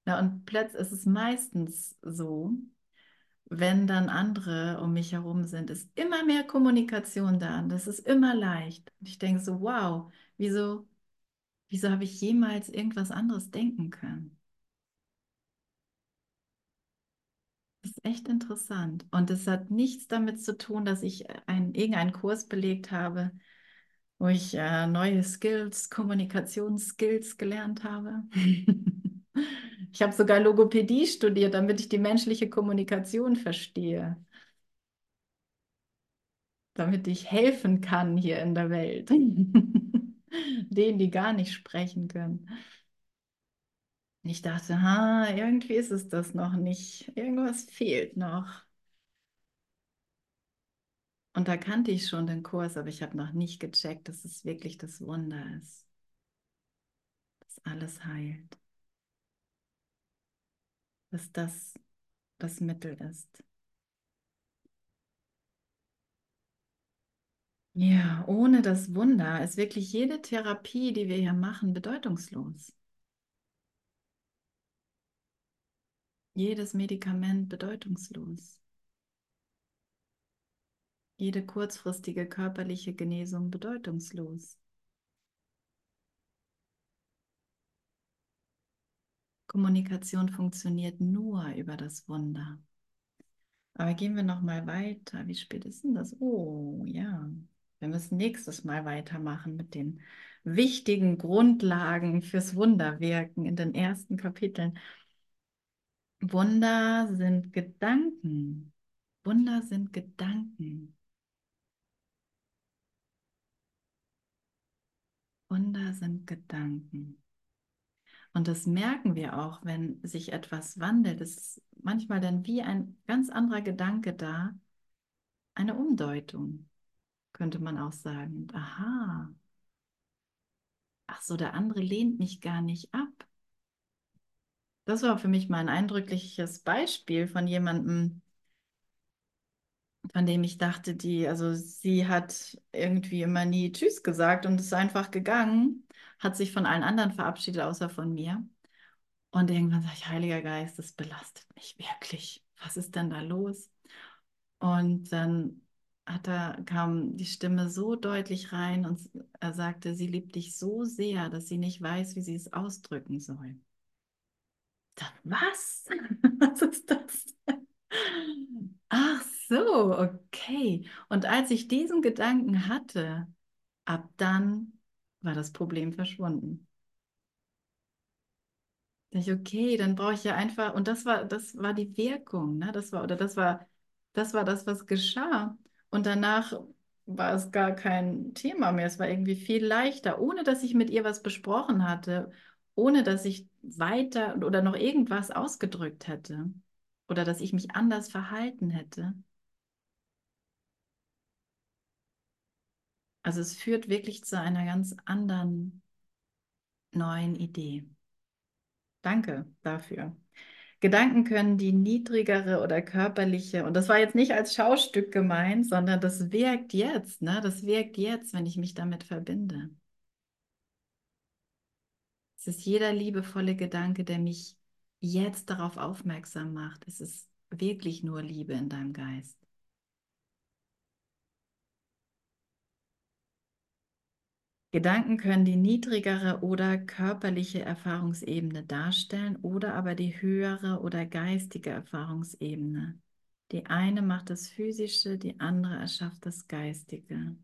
Na, und plötzlich ist es meistens so, wenn dann andere um mich herum sind, ist immer mehr Kommunikation da und das ist immer leicht. Und ich denke so, wow, wieso Wieso habe ich jemals irgendwas anderes denken können? Das ist echt interessant. Und es hat nichts damit zu tun, dass ich ein, irgendeinen Kurs belegt habe, wo ich äh, neue Skills, Kommunikationsskills gelernt habe. ich habe sogar Logopädie studiert, damit ich die menschliche Kommunikation verstehe. Damit ich helfen kann hier in der Welt. Denen, die gar nicht sprechen können. Ich dachte, ha, irgendwie ist es das noch nicht. Irgendwas fehlt noch. Und da kannte ich schon den Kurs, aber ich habe noch nicht gecheckt, dass es wirklich das Wunder ist. Dass alles heilt. Dass das das Mittel ist. Ja, ohne das Wunder ist wirklich jede Therapie, die wir hier machen, bedeutungslos. Jedes Medikament bedeutungslos. Jede kurzfristige körperliche Genesung bedeutungslos. Kommunikation funktioniert nur über das Wunder. Aber gehen wir noch mal weiter. Wie spät ist denn das? Oh, ja. Wir müssen nächstes Mal weitermachen mit den wichtigen Grundlagen fürs Wunderwirken in den ersten Kapiteln. Wunder sind Gedanken. Wunder sind Gedanken. Wunder sind Gedanken. Und das merken wir auch, wenn sich etwas wandelt. Es ist manchmal dann wie ein ganz anderer Gedanke da, eine Umdeutung, könnte man auch sagen. Aha. Ach so, der andere lehnt mich gar nicht ab. Das war für mich mal ein eindrückliches Beispiel von jemandem, von dem ich dachte, die, also sie hat irgendwie immer nie Tschüss gesagt und ist einfach gegangen, hat sich von allen anderen verabschiedet, außer von mir. Und irgendwann sage ich, Heiliger Geist, das belastet mich wirklich. Was ist denn da los? Und dann hat er, kam die Stimme so deutlich rein und er sagte, sie liebt dich so sehr, dass sie nicht weiß, wie sie es ausdrücken soll. Was? Was ist das? Ach so, okay. Und als ich diesen Gedanken hatte, ab dann war das Problem verschwunden. Da ich, okay, dann brauche ich ja einfach, und das war, das war die Wirkung, ne? Das war, oder das war, das war das, was geschah. Und danach war es gar kein Thema mehr. Es war irgendwie viel leichter, ohne dass ich mit ihr was besprochen hatte, ohne dass ich weiter oder noch irgendwas ausgedrückt hätte oder dass ich mich anders verhalten hätte. Also es führt wirklich zu einer ganz anderen neuen Idee. Danke dafür. Gedanken können die niedrigere oder körperliche, und das war jetzt nicht als Schaustück gemeint, sondern das wirkt jetzt, ne? Das wirkt jetzt, wenn ich mich damit verbinde. Es ist jeder liebevolle Gedanke, der mich jetzt darauf aufmerksam macht. Es ist wirklich nur Liebe in deinem Geist. Gedanken können die niedrigere oder körperliche Erfahrungsebene darstellen oder aber die höhere oder geistige Erfahrungsebene. Die eine macht das Physische, die andere erschafft das Geistige.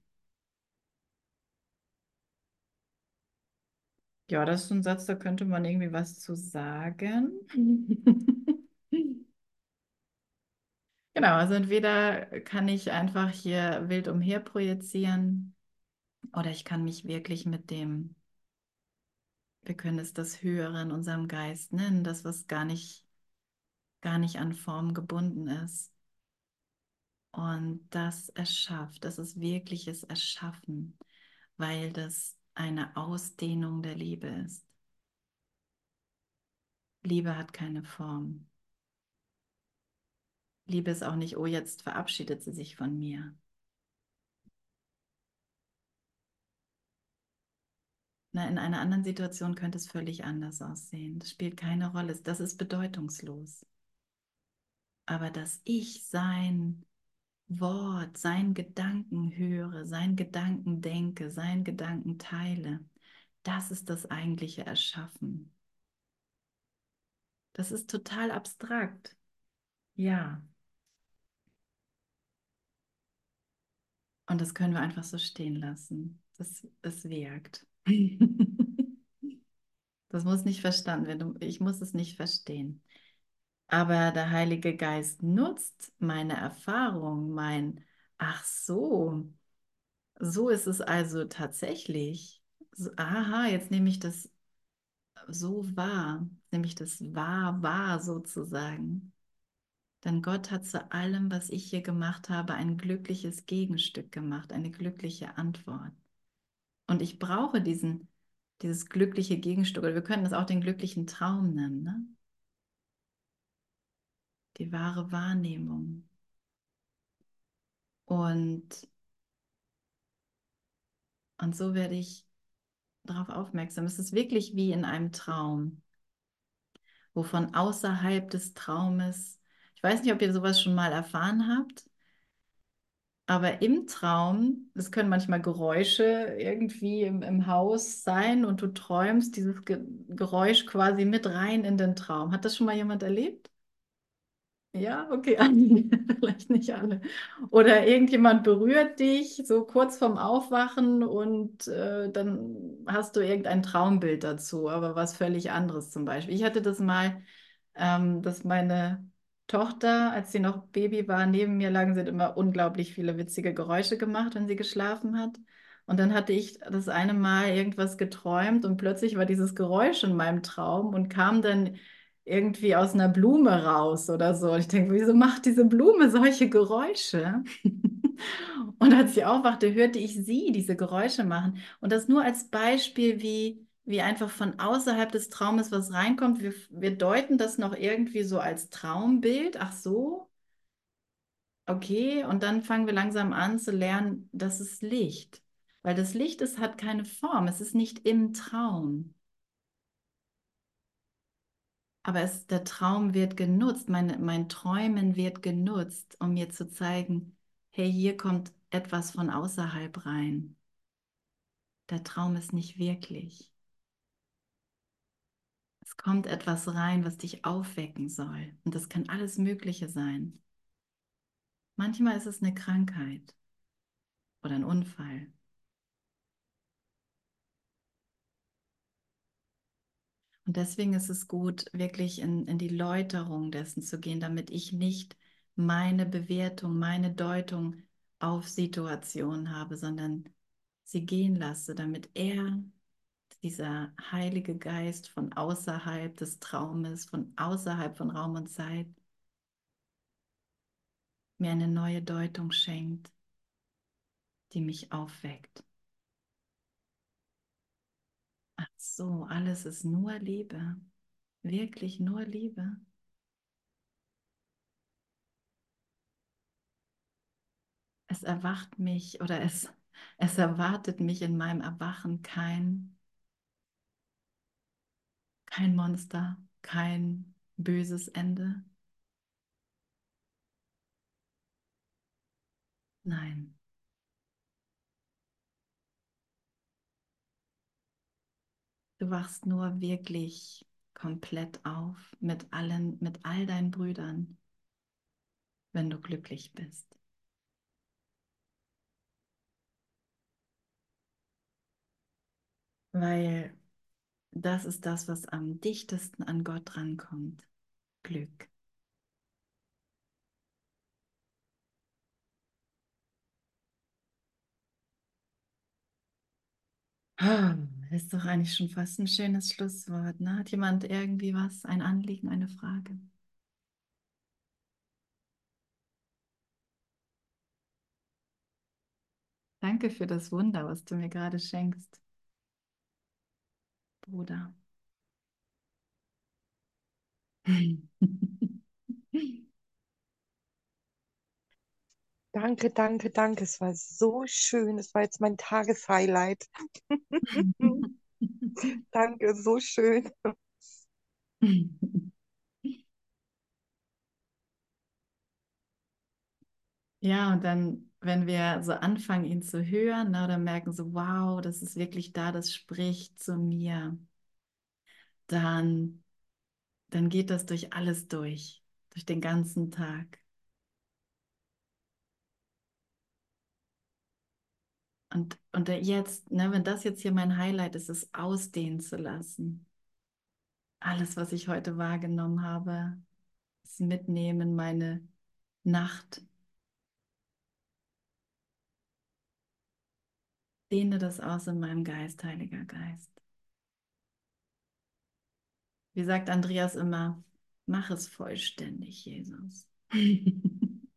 Ja, das ist ein Satz, da könnte man irgendwie was zu sagen. Genau, also entweder kann ich einfach hier wild umher projizieren oder ich kann mich wirklich mit dem, wir können es das Höhere in unserem Geist nennen, das, was gar nicht, gar nicht an Form gebunden ist. Und das erschafft, das ist wirkliches Erschaffen, weil das eine Ausdehnung der Liebe ist. Liebe hat keine Form. Liebe ist auch nicht, oh, jetzt verabschiedet sie sich von mir. Na, in einer anderen Situation könnte es völlig anders aussehen. Das spielt keine Rolle. Das ist bedeutungslos. Aber dass ich sein Wort, sein Gedanken höre, sein Gedanken denke, sein Gedanken teile, das ist das eigentliche Erschaffen. Das ist total abstrakt. Ja. Und das können wir einfach so stehen lassen. Das, es wirkt. Das muss nicht verstanden werden. Ich muss es nicht verstehen. Aber der Heilige Geist nutzt meine Erfahrung, mein, ach so, so ist es also tatsächlich. Aha, jetzt nehme ich das so wahr, nehme ich das wahr, wahr sozusagen. Denn Gott hat zu allem, was ich hier gemacht habe, ein glückliches Gegenstück gemacht, eine glückliche Antwort. Und ich brauche diesen, dieses glückliche Gegenstück, oder wir können das auch den glücklichen Traum nennen, ne? die wahre Wahrnehmung. Und, und so werde ich darauf aufmerksam. Es ist wirklich wie in einem Traum, wo von außerhalb des Traumes, ich weiß nicht, ob ihr sowas schon mal erfahren habt, aber im Traum, es können manchmal Geräusche irgendwie im, im Haus sein und du träumst dieses Ge Geräusch quasi mit rein in den Traum. Hat das schon mal jemand erlebt? Ja, okay, vielleicht nicht alle. Oder irgendjemand berührt dich so kurz vorm Aufwachen und äh, dann hast du irgendein Traumbild dazu, aber was völlig anderes zum Beispiel. Ich hatte das mal, ähm, dass meine Tochter, als sie noch Baby war, neben mir lagen, sie hat immer unglaublich viele witzige Geräusche gemacht, wenn sie geschlafen hat. Und dann hatte ich das eine Mal irgendwas geträumt und plötzlich war dieses Geräusch in meinem Traum und kam dann irgendwie aus einer Blume raus oder so. Und ich denke, wieso macht diese Blume solche Geräusche? Und als ich aufwachte, hörte ich sie diese Geräusche machen. Und das nur als Beispiel, wie, wie einfach von außerhalb des Traumes was reinkommt. Wir, wir deuten das noch irgendwie so als Traumbild. Ach so. Okay, und dann fangen wir langsam an zu lernen, das ist Licht. Weil das Licht ist, hat keine Form, es ist nicht im Traum. Aber es, der Traum wird genutzt, mein, mein Träumen wird genutzt, um mir zu zeigen, hey, hier kommt etwas von außerhalb rein. Der Traum ist nicht wirklich. Es kommt etwas rein, was dich aufwecken soll. Und das kann alles Mögliche sein. Manchmal ist es eine Krankheit oder ein Unfall. Und deswegen ist es gut, wirklich in, in die Läuterung dessen zu gehen, damit ich nicht meine Bewertung, meine Deutung auf Situationen habe, sondern sie gehen lasse, damit er, dieser Heilige Geist von außerhalb des Traumes, von außerhalb von Raum und Zeit, mir eine neue Deutung schenkt, die mich aufweckt. Ach so, alles ist nur Liebe. Wirklich nur Liebe. Es erwacht mich oder es, es erwartet mich in meinem Erwachen kein, kein Monster, kein böses Ende. Nein. Du wachst nur wirklich komplett auf mit allen, mit all deinen Brüdern, wenn du glücklich bist. Weil das ist das, was am dichtesten an Gott rankommt. Glück. Das ist doch eigentlich schon fast ein schönes Schlusswort. Ne? Hat jemand irgendwie was, ein Anliegen, eine Frage? Danke für das Wunder, was du mir gerade schenkst, Bruder. Danke, danke, danke. Es war so schön. Es war jetzt mein Tageshighlight. Danke, so schön. Ja, und dann wenn wir so anfangen, ihn zu hören, ne, oder merken so, wow, das ist wirklich da, das spricht zu mir, dann, dann geht das durch alles durch, durch den ganzen Tag. Und, und jetzt, ne, wenn das jetzt hier mein Highlight ist, es ausdehnen zu lassen. Alles, was ich heute wahrgenommen habe, es mitnehmen, meine Nacht. Dehne das aus in meinem Geist, Heiliger Geist. Wie sagt Andreas immer, mach es vollständig, Jesus.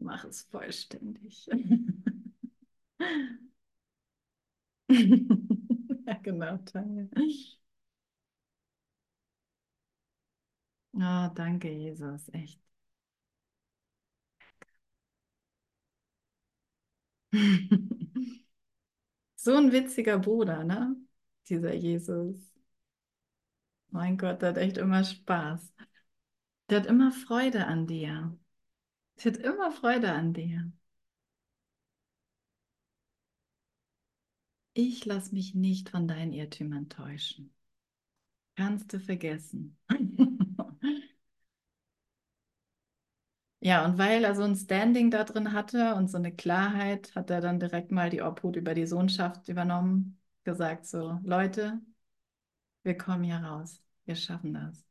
mach es vollständig. ja, genau, Tanja. Oh, danke, Jesus, echt. so ein witziger Bruder, ne? Dieser Jesus. Mein Gott, der hat echt immer Spaß. Der hat immer Freude an dir. Der hat immer Freude an dir. Ich lasse mich nicht von deinen Irrtümern täuschen. Kannst du vergessen. ja, und weil er so ein Standing da drin hatte und so eine Klarheit, hat er dann direkt mal die Obhut über die Sohnschaft übernommen, gesagt so, Leute, wir kommen hier raus, wir schaffen das.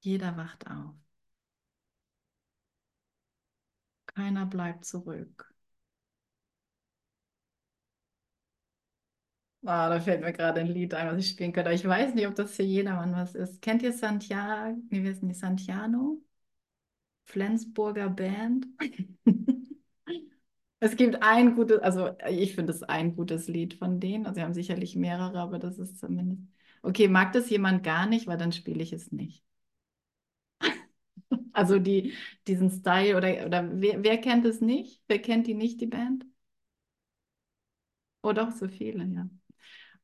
Jeder wacht auf. Keiner bleibt zurück. Ah, da fällt mir gerade ein Lied ein, was ich spielen könnte. Aber ich weiß nicht, ob das für jedermann was ist. Kennt ihr Santiago? Wie heißt die? Santiano? Flensburger Band? Es gibt ein gutes, also ich finde es ein gutes Lied von denen. Also sie haben sicherlich mehrere, aber das ist zumindest. Okay, mag das jemand gar nicht, weil dann spiele ich es nicht. Also die, diesen Style oder, oder wer, wer kennt es nicht? Wer kennt die nicht, die Band? Oh doch, so viele, ja.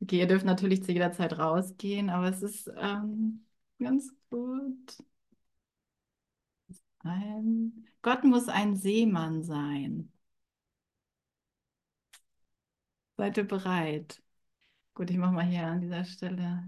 Okay, ihr dürft natürlich zu jeder Zeit rausgehen, aber es ist ähm, ganz gut. Ein, Gott muss ein Seemann sein. Seid ihr bereit? Gut, ich mache mal hier an dieser Stelle.